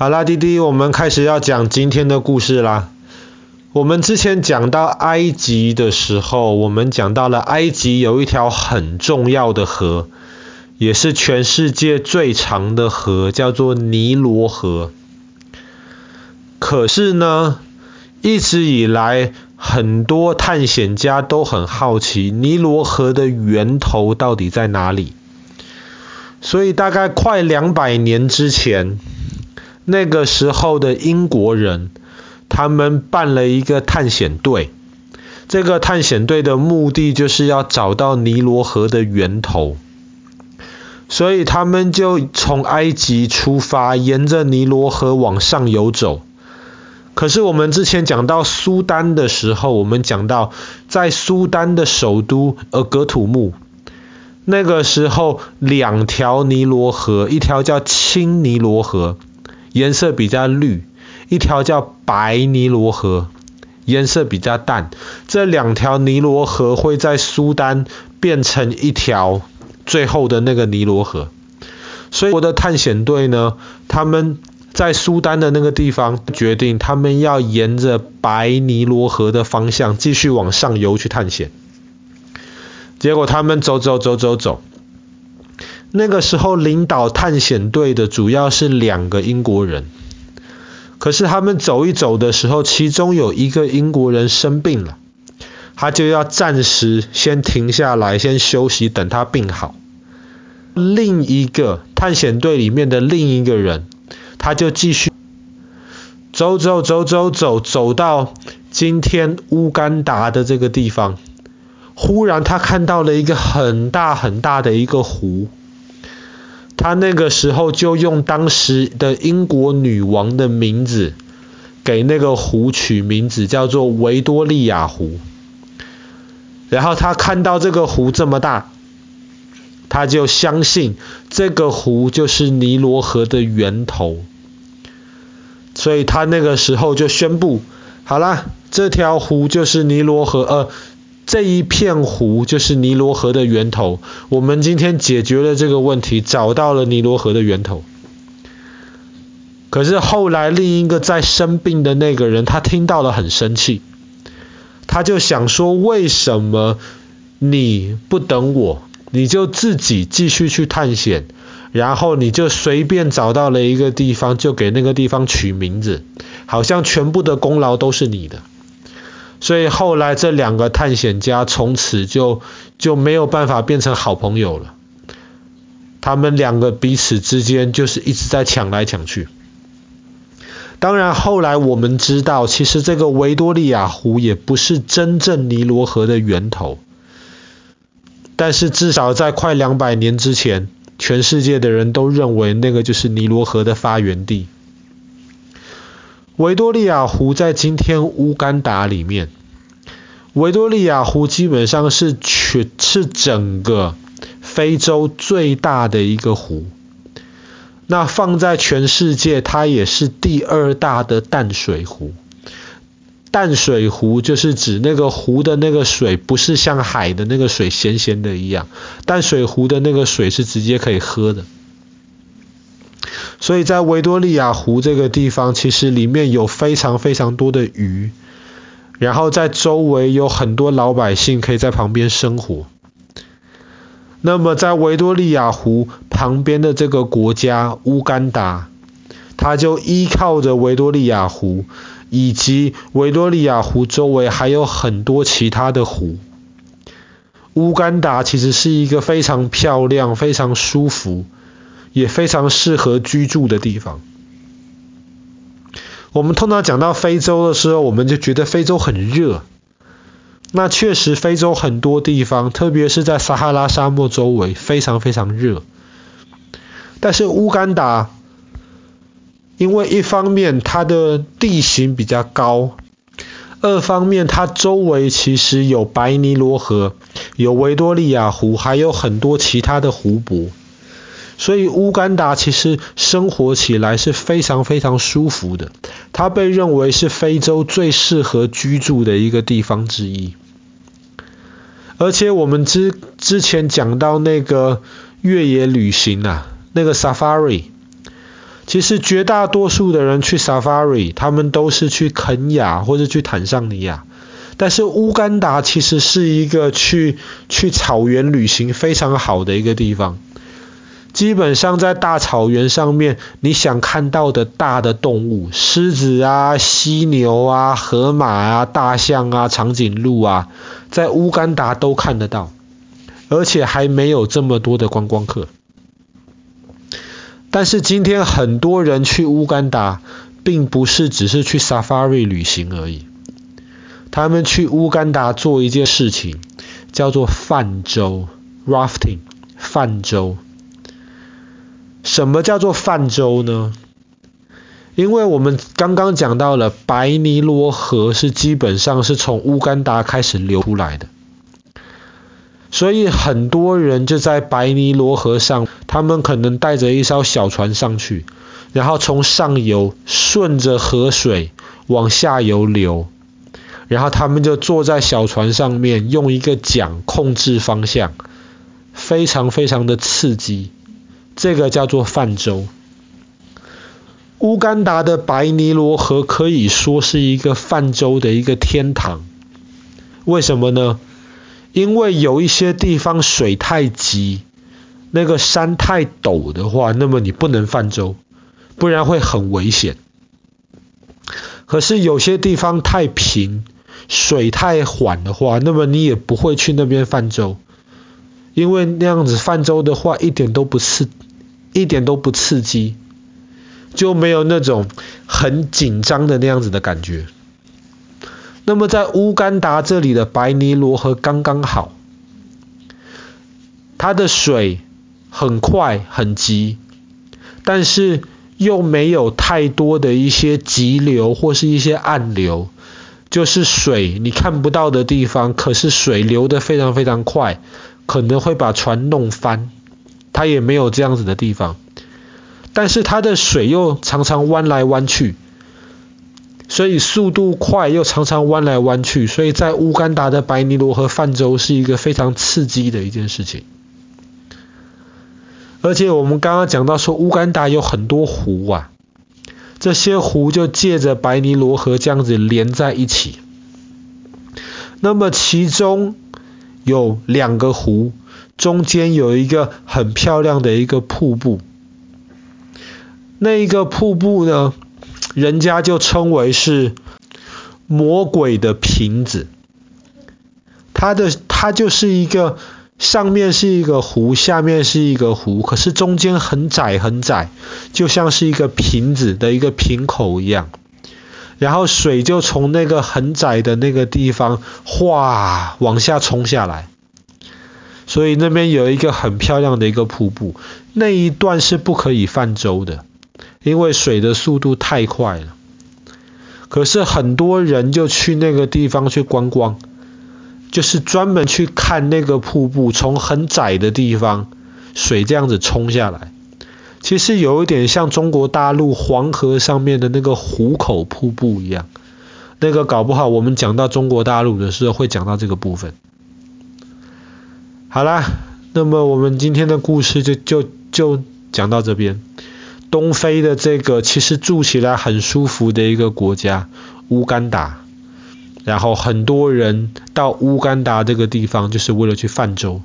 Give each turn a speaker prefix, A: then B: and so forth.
A: 好啦，弟弟，我们开始要讲今天的故事啦。我们之前讲到埃及的时候，我们讲到了埃及有一条很重要的河，也是全世界最长的河，叫做尼罗河。可是呢，一直以来，很多探险家都很好奇，尼罗河的源头到底在哪里？所以大概快两百年之前。那个时候的英国人，他们办了一个探险队。这个探险队的目的就是要找到尼罗河的源头，所以他们就从埃及出发，沿着尼罗河往上游走。可是我们之前讲到苏丹的时候，我们讲到在苏丹的首都呃格土木，那个时候两条尼罗河，一条叫青尼罗河。颜色比较绿，一条叫白尼罗河，颜色比较淡。这两条尼罗河会在苏丹变成一条最后的那个尼罗河。所以我的探险队呢，他们在苏丹的那个地方决定，他们要沿着白尼罗河的方向继续往上游去探险。结果他们走走走走走。那个时候领导探险队的主要是两个英国人，可是他们走一走的时候，其中有一个英国人生病了，他就要暂时先停下来，先休息，等他病好。另一个探险队里面的另一个人，他就继续走走走走走，走到今天乌干达的这个地方，忽然他看到了一个很大很大的一个湖。他那个时候就用当时的英国女王的名字给那个湖取名字，叫做维多利亚湖。然后他看到这个湖这么大，他就相信这个湖就是尼罗河的源头。所以他那个时候就宣布：好啦，这条湖就是尼罗河。呃。这一片湖就是尼罗河的源头。我们今天解决了这个问题，找到了尼罗河的源头。可是后来另一个在生病的那个人，他听到了很生气，他就想说：为什么你不等我，你就自己继续去探险，然后你就随便找到了一个地方，就给那个地方取名字，好像全部的功劳都是你的。所以后来这两个探险家从此就就没有办法变成好朋友了。他们两个彼此之间就是一直在抢来抢去。当然后来我们知道，其实这个维多利亚湖也不是真正尼罗河的源头。但是至少在快两百年之前，全世界的人都认为那个就是尼罗河的发源地。维多利亚湖在今天乌干达里面。维多利亚湖基本上是全是整个非洲最大的一个湖。那放在全世界，它也是第二大的淡水湖。淡水湖就是指那个湖的那个水不是像海的那个水咸咸的一样，淡水湖的那个水是直接可以喝的。所以在维多利亚湖这个地方，其实里面有非常非常多的鱼，然后在周围有很多老百姓可以在旁边生活。那么在维多利亚湖旁边的这个国家乌干达，它就依靠着维多利亚湖，以及维多利亚湖周围还有很多其他的湖。乌干达其实是一个非常漂亮、非常舒服。也非常适合居住的地方。我们通常讲到非洲的时候，我们就觉得非洲很热。那确实，非洲很多地方，特别是在撒哈拉沙漠周围，非常非常热。但是乌干达，因为一方面它的地形比较高，二方面它周围其实有白尼罗河、有维多利亚湖，还有很多其他的湖泊。所以乌干达其实生活起来是非常非常舒服的，它被认为是非洲最适合居住的一个地方之一。而且我们之之前讲到那个越野旅行啊，那个 Safari，其实绝大多数的人去 Safari，他们都是去肯亚或者去坦桑尼亚。但是乌干达其实是一个去去草原旅行非常好的一个地方。基本上在大草原上面，你想看到的大的动物，狮子啊、犀牛啊、河马啊、大象啊、长颈鹿啊，在乌干达都看得到，而且还没有这么多的观光客。但是今天很多人去乌干达，并不是只是去 Safari 旅行而已。他们去乌干达做一件事情，叫做泛舟 （rafting）。泛舟。什么叫做泛舟呢？因为我们刚刚讲到了白尼罗河是基本上是从乌干达开始流出来的。所以很多人就在白尼罗河上，他们可能带着一艘小船上去，然后从上游顺着河水往下游流，然后他们就坐在小船上面，用一个桨控制方向，非常非常的刺激。这个叫做泛舟。乌干达的白尼罗河可以说是一个泛舟的一个天堂。为什么呢？因为有一些地方水太急，那个山太陡的话，那么你不能泛舟，不然会很危险。可是有些地方太平，水太缓的话，那么你也不会去那边泛舟，因为那样子泛舟的话一点都不刺，一点都不刺激，就没有那种很紧张的那样子的感觉。那么在乌干达这里的白尼罗河刚刚好，它的水很快很急，但是又没有太多的一些急流或是一些暗流，就是水你看不到的地方，可是水流得非常非常快，可能会把船弄翻，它也没有这样子的地方，但是它的水又常常弯来弯去。所以速度快又常常弯来弯去，所以在乌干达的白尼罗河泛舟是一个非常刺激的一件事情。而且我们刚刚讲到说乌干达有很多湖啊，这些湖就借着白尼罗河这样子连在一起。那么其中有两个湖，中间有一个很漂亮的一个瀑布，那一个瀑布呢，人家就称为是魔鬼的瓶子，它的它就是一个上面是一个湖，下面是一个湖，可是中间很窄很窄，就像是一个瓶子的一个瓶口一样，然后水就从那个很窄的那个地方哗往下冲下来，所以那边有一个很漂亮的一个瀑布，那一段是不可以泛舟的。因为水的速度太快了，可是很多人就去那个地方去观光，就是专门去看那个瀑布，从很窄的地方水这样子冲下来，其实有一点像中国大陆黄河上面的那个壶口瀑布一样，那个搞不好我们讲到中国大陆的时候会讲到这个部分。好啦，那么我们今天的故事就就就讲到这边。东非的这个其实住起来很舒服的一个国家，乌干达，然后很多人到乌干达这个地方就是为了去泛舟。